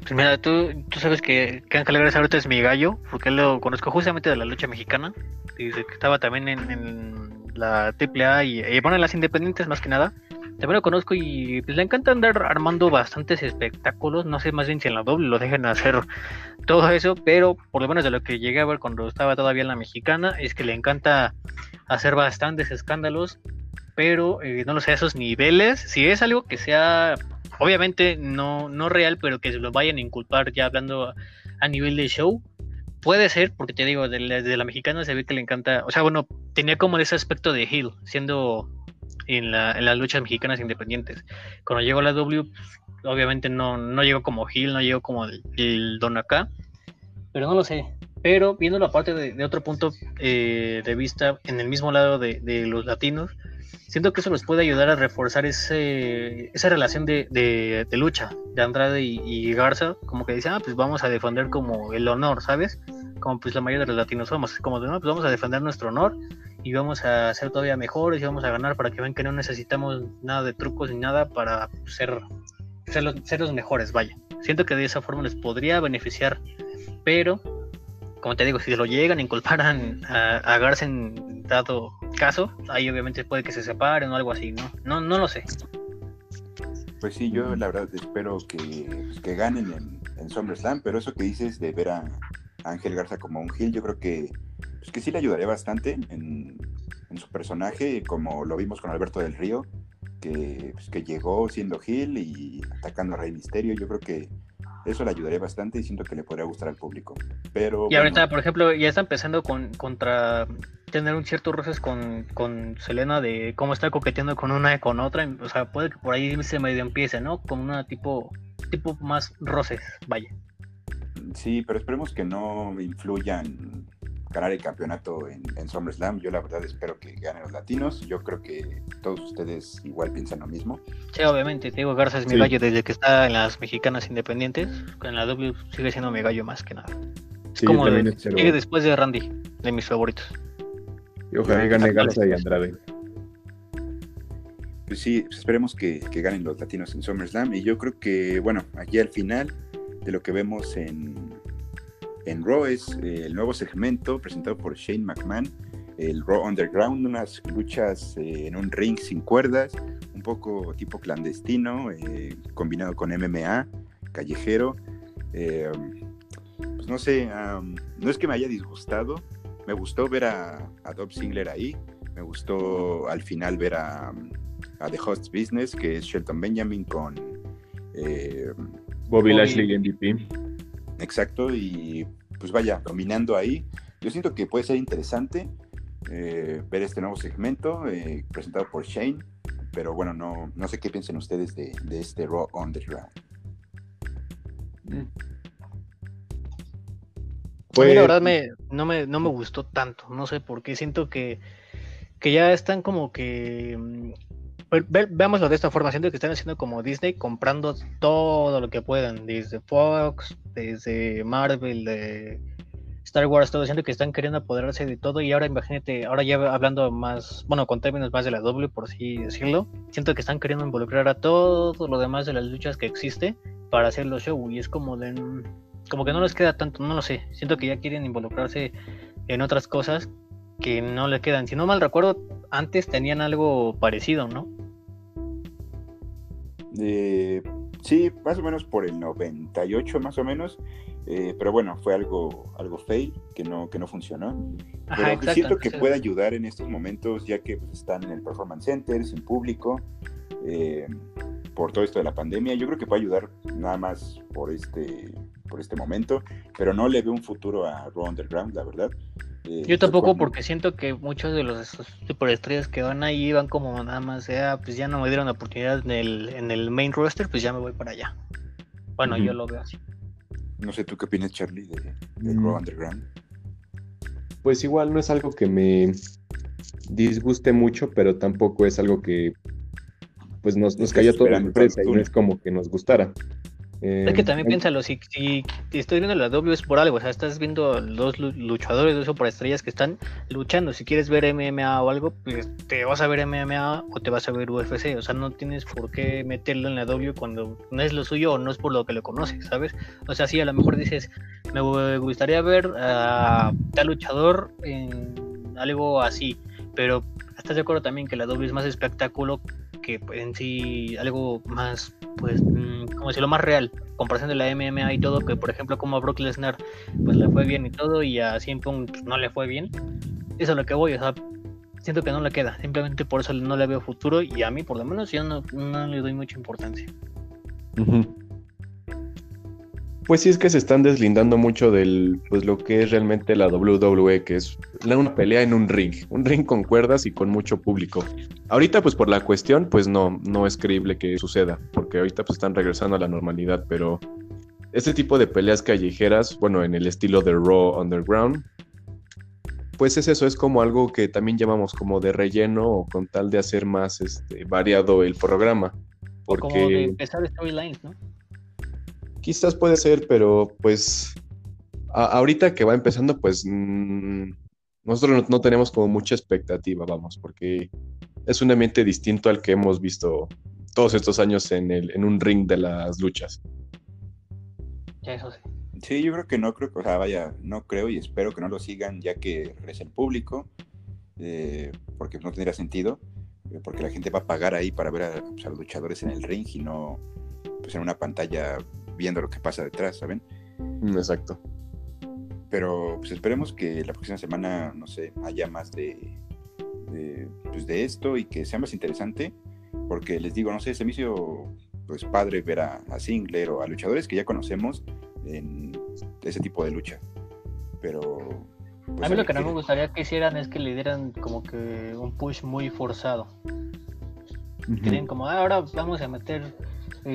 Pues mira, tú, tú sabes que, que Ángel Garza ahorita es mi gallo, porque lo conozco justamente de la lucha mexicana. Dice que estaba también en, la AAA y, y bueno, en las independientes más que nada. También lo conozco y pues, le encanta andar armando bastantes espectáculos. No sé más bien si en la doble lo dejen hacer todo eso, pero por lo menos de lo que llegué a ver cuando estaba todavía en la mexicana, es que le encanta hacer bastantes escándalos, pero eh, no lo sé, esos niveles. Si es algo que sea, obviamente no, no real, pero que se lo vayan a inculpar ya hablando a, nivel de show, puede ser, porque te digo, de la, mexicana se ve que le encanta, o sea, bueno, tenía como ese aspecto de heel, siendo en, la, en las luchas mexicanas independientes. Cuando llegó la W, pues, obviamente no, no llegó como heel, no llegó como el, don acá, pero no lo sé. Pero viendo la parte de, otro punto eh, de vista en el mismo lado de, los latinos, siento que eso les puede ayudar a reforzar ese, esa relación de, lucha de Andrade y, Garza, como que dicen, ah, pues vamos a defender como el honor, ¿sabes? Como pues la mayoría de los latinos somos, como de, no, pues vamos a defender nuestro honor y vamos a ser todavía mejores y vamos a ganar para que vean que no necesitamos nada de trucos ni nada para ser, ser, los, ser los mejores, vaya. Siento que de esa forma les podría beneficiar, pero como te digo, si lo llegan a inculpar a, a Garza en dado caso, ahí obviamente puede que se separen o algo así, ¿no? No, no lo sé. Pues sí, yo la verdad espero que, pues, que ganen en, en SummerSlam, pero eso que dices de ver Ángel Garza como un Gil, yo creo que, pues que sí le ayudaría bastante en, en, su personaje, como lo vimos con Alberto del Río, que, pues, que llegó siendo Gil y atacando a Rey Misterio. Yo creo que eso le ayudaría bastante y siento que le podría gustar al público. Pero, y ahorita, por ejemplo, ya está empezando con contra tener un cierto roces con, con Selena de cómo está coqueteando con una y con otra. O sea, puede que por ahí se medio empiece, ¿no? Con una tipo, tipo más roces, vaya. Sí, pero esperemos que no influyan ganar el campeonato en, en SummerSlam. Yo la verdad espero que ganen los latinos. Yo creo que todos ustedes igual piensan lo mismo. Sí, obviamente. Diego Garza es mi gallo desde que está en las mexicanas independientes. En la W sigue siendo mi gallo más que nada. Sí, como sigue después de Randy, de mis favoritos. Y ojalá gane Garza y Andrade. Pues sí, pues esperemos que, que ganen los latinos en SummerSlam. Y yo creo que, bueno, aquí al final de lo que vemos en, en Raw es eh, el nuevo segmento presentado por Shane McMahon, el Raw Underground, unas luchas eh, en un ring sin cuerdas, un poco tipo clandestino, eh, combinado con MMA, callejero. pues no sé, no es que me haya disgustado, me gustó ver a, a Dob Ziggler ahí, me gustó al final ver a The Host Business, que es Shelton Benjamin con... Bobby, Lashley MVP. Exacto, y pues vaya, dominando ahí. Yo siento que puede ser interesante eh, ver este nuevo segmento eh, presentado por Shane, pero bueno, no, no sé qué piensen ustedes de, este Raw Underground. Pues, la verdad me, no, me, no me gustó tanto, no sé por qué, siento que, que ya están como que mm, veámoslo de esta forma, siento que están haciendo como Disney, comprando todo lo que puedan, desde Fox, desde Marvel, de Star Wars, todo, siento que están queriendo apoderarse de todo y ahora imagínate, ahora ya hablando más, bueno, con términos más de la doble, por así decirlo, siento que están queriendo involucrar a todo lo demás de las luchas que existe para hacer los show y es como de, como que no les queda tanto, no lo sé, siento que ya quieren involucrarse en otras cosas que no le quedan. Si no mal recuerdo, antes tenían algo parecido, ¿no? Eh, sí, más o menos por el 98 más o menos, eh, pero bueno, fue algo, algo fail que no, que no funcionó. pero siento que puede ayudar en estos momentos, ya que pues, están en el Performance Center, sin público, eh, por todo esto de la pandemia. Yo creo que puede ayudar nada más por este, por este momento, pero no le veo un futuro a Raw Underground, la verdad. Eh, Yo tampoco porque siento que muchos de los superestrellas que van ahí van como nada más, sea, pues ya no me dieron la oportunidad en el, en el main roster, pues ya me voy para allá. Bueno, yo lo veo así. No sé, ¿tú qué opinas, Charlie, de, de mm. Underground? Pues igual no es algo que me disguste mucho, pero tampoco es algo que pues nos, nos cayó toda la empresa y no es como que nos gustara. Es que eh, también piénsalo, si, si, estoy viendo la W es por algo, o sea, estás viendo dos luchadores de eso por estrellas que están luchando. Si quieres ver MMA o algo, pues te vas a ver MMA o te vas a ver UFC, o sea, no tienes por qué meterlo en la W cuando no es lo suyo o no es por lo que lo conoces, ¿sabes? O sea, sí, a lo mejor dices, me gustaría ver a tal luchador en algo así, pero estás de acuerdo también que la W es más espectáculo que en sí algo más, pues, mm, como si lo más real, comparación de la MMA y todo, que por ejemplo como a Brock Lesnar pues le fue bien y todo y a CM Punk pues, no le fue bien. Eso es lo que voy, o sea, siento que no le queda, simplemente por eso no le veo futuro y a mí por lo menos yo no, no le doy mucha importancia. Pues sí es que se están deslindando mucho del pues lo que es realmente la WWE, que es una pelea en un ring, un ring con cuerdas y con mucho público. Ahorita pues por la cuestión pues no no es creíble que suceda, porque ahorita pues están regresando a la normalidad, pero este tipo de peleas callejeras, bueno, en el estilo de Raw Underground, pues es eso, es como algo que también llamamos como de relleno o con tal de hacer más este, variado el programa. Porque... como de empezar storylines, ¿no? Quizás puede ser, pero pues ahorita que va empezando, pues mm, nosotros no, tenemos como mucha expectativa, vamos, porque es un ambiente distinto al que hemos visto todos estos años en, el, en un ring de las luchas. Eso sí. Sí, yo creo que no creo, o sea, vaya, no creo y espero que no lo sigan ya que regrese el público, eh, porque no tendría sentido, eh, porque la gente va a pagar ahí para ver a, pues, a, los luchadores en el ring y no pues en una pantalla viendo lo que pasa detrás, ¿saben? Mm, exacto. Pero pues esperemos que la próxima semana, no sé, haya más de, pues, de esto y que sea más interesante, porque les digo, no sé, se me hizo pues padre ver a, a Singler o a luchadores que ya conocemos en ese tipo de lucha. Pero... Pues, a mí lo que no me gustaría que hicieran es que le dieran como que un push muy forzado. Uh como, ah, ahora vamos a meter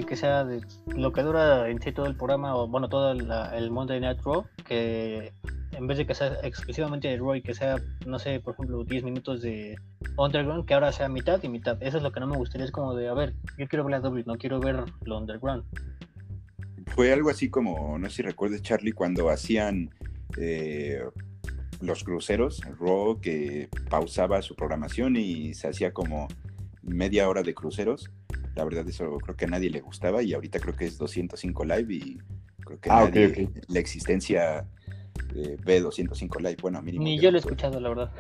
que sea de lo que dura en sí todo el programa, o bueno, todo el Monday Night Raw, que en vez de que sea exclusivamente de Raw y que sea, no sé, por ejemplo, 10 minutos de Underground, que ahora sea mitad y mitad. Eso es lo que no me gustaría, es como de, a ver, yo quiero ver la W, no quiero ver lo Underground. Fue algo así como, no sé si recuerdes, Charlie, cuando hacían eh, los cruceros, Raw, que pausaba su programación y se hacía como media hora de cruceros la verdad, eso creo que a nadie le gustaba y ahorita creo que es 205 Live y creo que ah, la existencia de B205 Live, bueno, mínimo. Ni yo lo he escuchado, la verdad.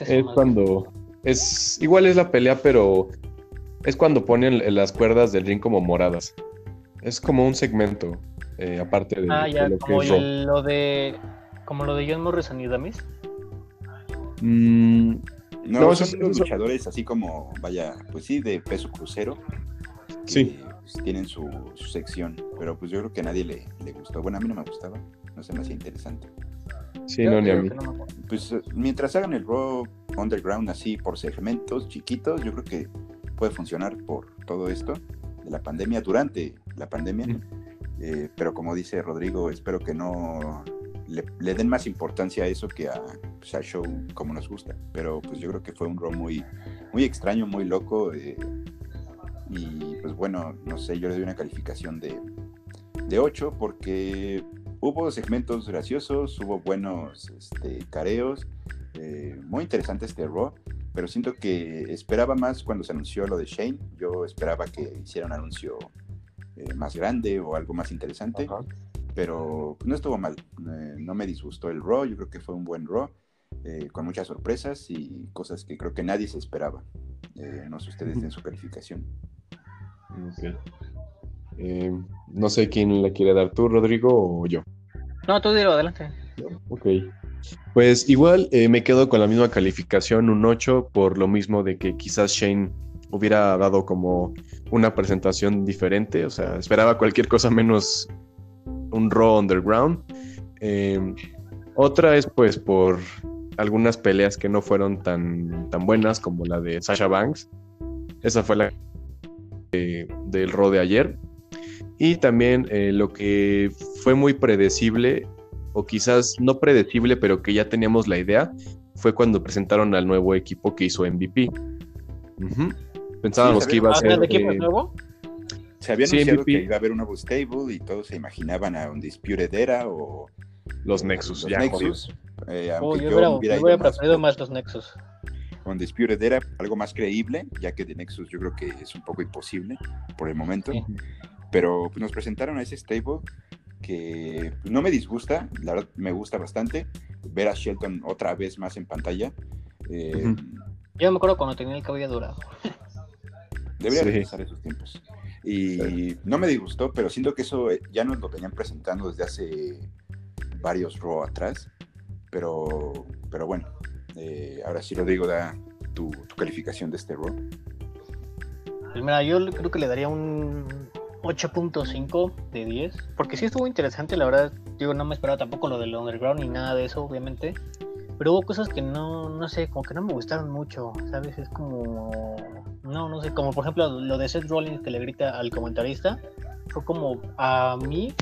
es, cuando. Es, igual es la pelea, pero es cuando ponen las cuerdas del ring como moradas. Es como un segmento, eh, aparte de, ah, ya, como lo de como lo de John Morrison y Damis. Mm, no, son los luchadores así como, vaya, pues sí, de peso crucero. sí. Pues, tienen su, sección, pero pues yo creo que a nadie le, le, gustó. Bueno, a mí no me gustaba, no se me hacía interesante. Sí, no, ni a mí. pues eh, mientras hagan el Raw Underground así por segmentos chiquitos, yo creo que puede funcionar por todo esto de la pandemia, durante la pandemia. Eh, pero como dice Rodrigo, espero que no le, den más importancia a eso que a, pues, show como nos gusta. Pero pues yo creo que fue un rol muy, muy extraño, muy loco. Eh, y pues bueno, no sé, yo le doy una calificación de, de 8 porque hubo segmentos graciosos, hubo buenos este, careos, eh, muy interesante este Raw, pero siento que esperaba más cuando se anunció lo de Shane, yo esperaba que hiciera un anuncio eh, más grande o algo más interesante pero no estuvo mal, eh, no me disgustó el Raw, yo creo que fue un buen Raw, eh, con muchas sorpresas y cosas que creo que nadie se esperaba. Eh, no sé ustedes en su calificación. no sé quién le quiere dar tú, Rodrigo, o yo. No, tú dilo, adelante. Ok. Pues igual me quedo con la misma calificación, un 8, por lo mismo de que quizás Shane hubiera dado como una presentación diferente, o sea, esperaba cualquier cosa menos un Raw Underground. Eh, otra es pues por algunas peleas que no fueron tan, tan buenas como la de Sasha Banks. Esa fue la del Raw de ayer. Y también eh, lo que fue muy predecible, o quizás no predecible, pero que ya teníamos la idea, fue cuando presentaron al nuevo equipo que hizo MVP. Pensábamos que iba a ser. equipo nuevo? Se había anunciado que iba a haber una Stable y todos se imaginaban a un Disputed Era o los Nexus. Los ya, Nexus. Eh, oh, yo, yo, hubiera, preferido más, los Nexus. Con Disputed era algo más creíble, ya que de Nexus yo creo que es un poco imposible por el momento. Pero pues, nos presentaron a ese stable que no me disgusta, la verdad me gusta bastante ver a Shelton otra vez más en pantalla. Eh, yo me acuerdo cuando tenía el cabello dorado. Debería regresar esos tiempos. Y no me disgustó, pero siento que eso eh, ya nos lo venían presentando desde hace varios Raw atrás. Pero, pero bueno, eh, ahora sí, Rodrigo, da tu, calificación de este Raw. Pues mira, yo creo que le daría un 8.5 de 10, porque sí estuvo interesante, la verdad, digo, no me esperaba tampoco lo del underground ni nada de eso, obviamente, pero hubo cosas que no, no sé, como que no me gustaron mucho, ¿sabes? Es como, no, no sé, como por ejemplo lo de Seth Rollins que le grita al comentarista, fue como, a mí,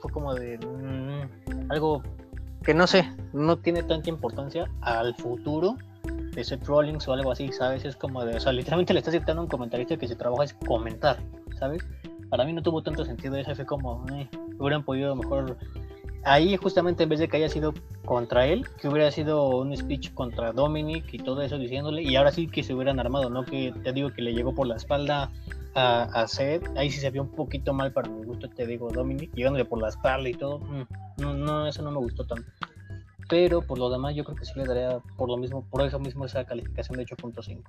fue como de mm, algo que no sé, no tiene tanta importancia al futuro de Seth Rollins o algo así, ¿sabes? Es como de, o sea, literalmente le estás dictando a un comentarista que su trabajo es comentar, ¿sabes? Para mí no tuvo tanto sentido eso, fue como, eh, hubieran podido mejor ahí justamente en vez de que haya sido contra él, que hubiera sido un speech contra Dominic y todo eso diciéndole, y ahora sí que se hubieran armado, no que te digo que le llegó por la espalda a, a Seth, ahí sí se vio un poquito mal para mi gusto, te digo Dominic, llegándole por la espalda y todo, mm, no, no, eso no me gustó tanto. Pero por lo demás yo creo que sí le daría por lo mismo, por eso mismo esa calificación de 8.5.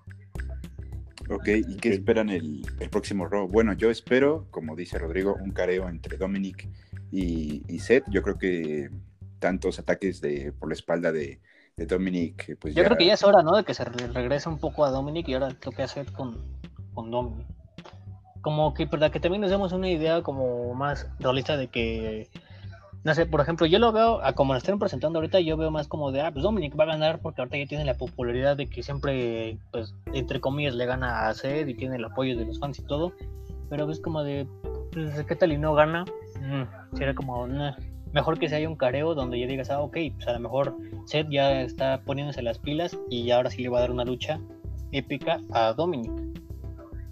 Ok, ¿y qué esperan el, el próximo Raw? Bueno, yo espero, como dice Rodrigo, un careo entre Dominic y, y Seth. Yo creo que tantos ataques de, por la espalda de, de Dominic, pues Yo creo que ya es hora, ¿no? De que se regrese un poco a Dominic y ahora creo que a Seth con, con Dominic. Como que, para que también nos demos una idea como más realista de que no sé, por ejemplo, yo lo veo, a como lo están presentando ahorita, yo veo más como de, ah, pues Dominic va a ganar porque ahorita ya tiene la popularidad de que siempre, pues, entre comillas, le gana a Seth y tiene el apoyo de los fans y todo. Pero es como de, pues, ¿qué tal y no gana? Mm, como, mejor que se haya un careo donde ya digas, ah, ok, pues a lo mejor Seth ya está poniéndose las pilas y ahora sí le va a dar una lucha épica a Dominic.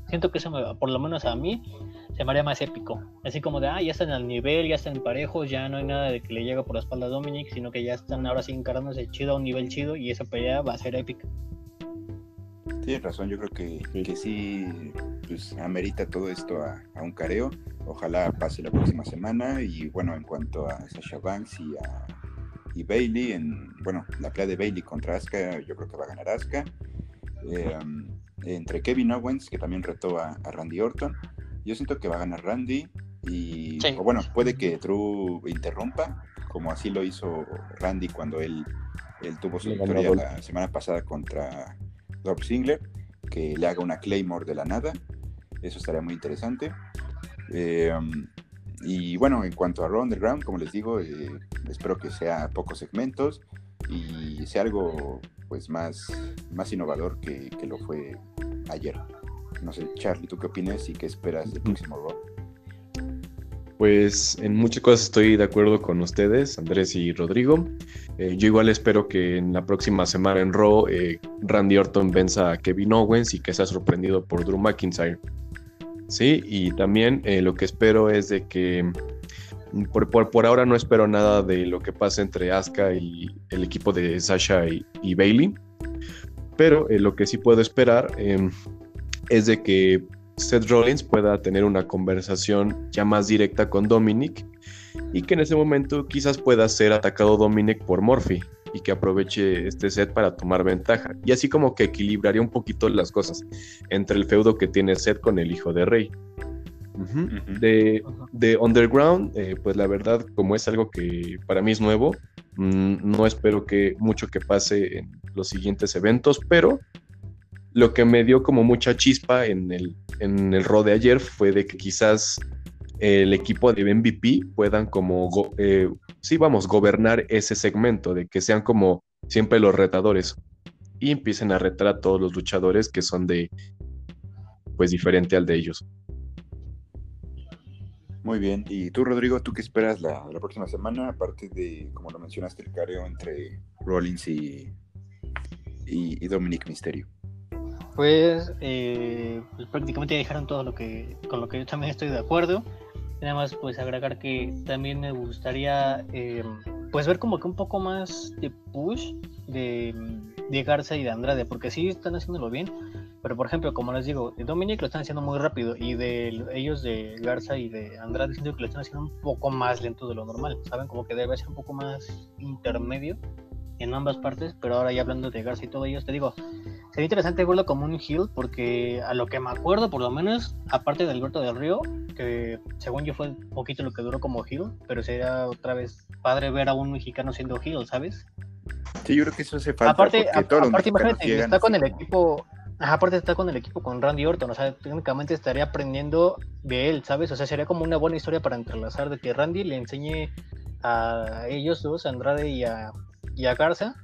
Siento que eso, me, por lo menos a mí, se me haría más épico. Así como de, ah, ya están al nivel, ya están parejos, ya no hay nada de que le llega por la espalda a Dominic, sino que ya están ahora sí encarándose chido a un nivel chido y esa pelea va a ser épica. Tienes razón, yo creo que, que sí pues, amerita todo esto a, un careo. Ojalá pase la próxima semana. Y bueno, en cuanto a Sasha Banks y a y Bailey, en bueno, la pelea de Bailey contra Asuka, yo creo que va a ganar Asuka. Eh, entre Kevin Owens, que también retó a, Randy Orton. Yo siento que va a ganar Randy. Y bueno, puede que Drew interrumpa, como así lo hizo Randy cuando él, él tuvo su victoria la semana pasada contra Rob Singler, que le haga una Claymore de la nada. Eso estaría muy interesante. Eh, y bueno, en cuanto a Raw Underground, como les digo, eh, espero que sea pocos segmentos y sea algo pues más, más innovador que, que, lo fue ayer. No sé, Charlie, ¿tú qué opinas y qué esperas del próximo Raw? Pues en muchas cosas estoy de acuerdo con ustedes, Andrés y Rodrigo. Eh, yo igual espero que en la próxima semana en Raw eh, Randy Orton venza a Kevin Owens y que sea sorprendido por Drew McIntyre. Sí, y también eh, lo que espero es de que mm, por, ahora no espero nada de lo que pase entre Asuka y el equipo de Sasha y Bailey. Pero lo que sí puedo esperar em, es de que Seth Rollins pueda tener una conversación ya más directa con Dominic y que en ese momento quizás pueda ser atacado Dominic por Murphy y que aproveche este set para tomar ventaja. Y así como que equilibraría un poquito las cosas entre el feudo que tiene Seth con el hijo de Rey. de, de, Underground, eh, pues la verdad, como es algo que para mí es nuevo, mm, no espero que mucho que pase en los siguientes eventos, pero lo que me dio como mucha chispa en el, en el de ayer fue de que quizás el equipo de MVP puedan como, eh, sí, vamos, gobernar ese segmento, de que sean como siempre los retadores y empiecen a retar a todos los luchadores que son de, pues, diferente al de ellos. Muy bien. ¿Y tú, Rodrigo, tú qué esperas la, la próxima semana? Aparte de, como lo mencionaste, el careo entre Rollins y, y, y Dominic Misterio. Pues, eh, pues, prácticamente ya dijeron todo lo que con lo que yo también estoy de acuerdo. Nada más pues agregar que también me gustaría eh, pues ver como que un poco más de push de, de Garza y de Andrade, porque sí están haciéndolo bien, pero por ejemplo, como les digo, de Dominic lo están haciendo muy rápido y de ellos de Garza y de Andrade siento que lo están haciendo un poco más lento de lo normal, ¿saben? Como que debe ser un poco más intermedio en ambas partes, pero ahora ya hablando de Garza y todo ellos, te digo, sería interesante verlo como un heel, porque a lo que me acuerdo, por lo menos, aparte de Alberto del Río, que según yo fue un poquito lo que duró como heel, pero sería otra vez padre ver a un mexicano siendo heel, ¿sabes? Sí, yo creo que eso hace falta. Aparte, aparte imagínate, está con el equipo, aparte está con el equipo con Randy Orton, o sea, técnicamente estaría aprendiendo de él, ¿sabes? O sea, sería como una buena historia para entrelazar de que Randy le enseñe a ellos dos, a Andrade y a, y a Garza,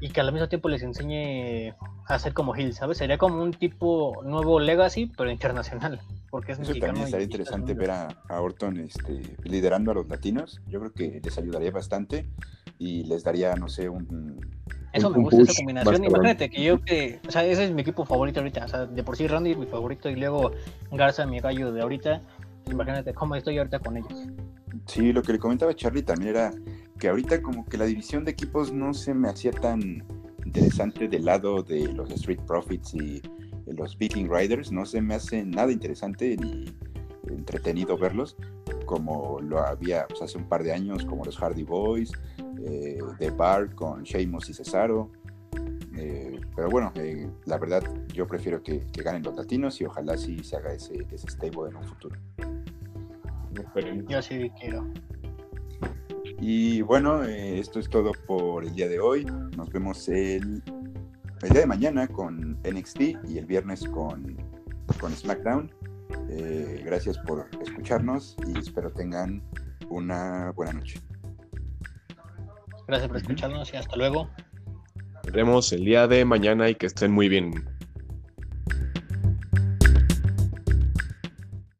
y que al mismo tiempo les enseñe a hacer como Hill, ¿sabes? Sería como un tipo nuevo Legacy, pero internacional. Porque es Eso también estaría interesante ver a, Orton este, liderando a los latinos. Yo creo que les ayudaría bastante y les daría, no sé, un. Eso me gusta esa combinación. Imagínate que yo que. O sea, ese es mi equipo favorito ahorita. O sea, de por sí Randy es mi favorito y luego Garza, mi gallo de ahorita. Imagínate cómo estoy ahorita con ellos. Sí, lo que le comentaba Charlie también era que ahorita como que la división de equipos no se me hacía tan interesante del lado de los Street Profits y los Viking Riders, no se me hace nada interesante ni entretenido verlos como lo había pues, hace un par de años, como los Hardy Boys, eh, The Bar con Sheamus y Cesaro. Eh, pero bueno, eh, la verdad yo prefiero que, ganen los latinos y ojalá sí se haga ese, ese stable en un futuro. Yo sí quiero. Y bueno, eh, esto es todo por el día de hoy. Nos vemos el, el día de mañana con NXT y el viernes con, con SmackDown. Eh, gracias por escucharnos y espero tengan una buena noche. Gracias por escucharnos y hasta luego. Nos vemos el día de mañana y que estén muy bien.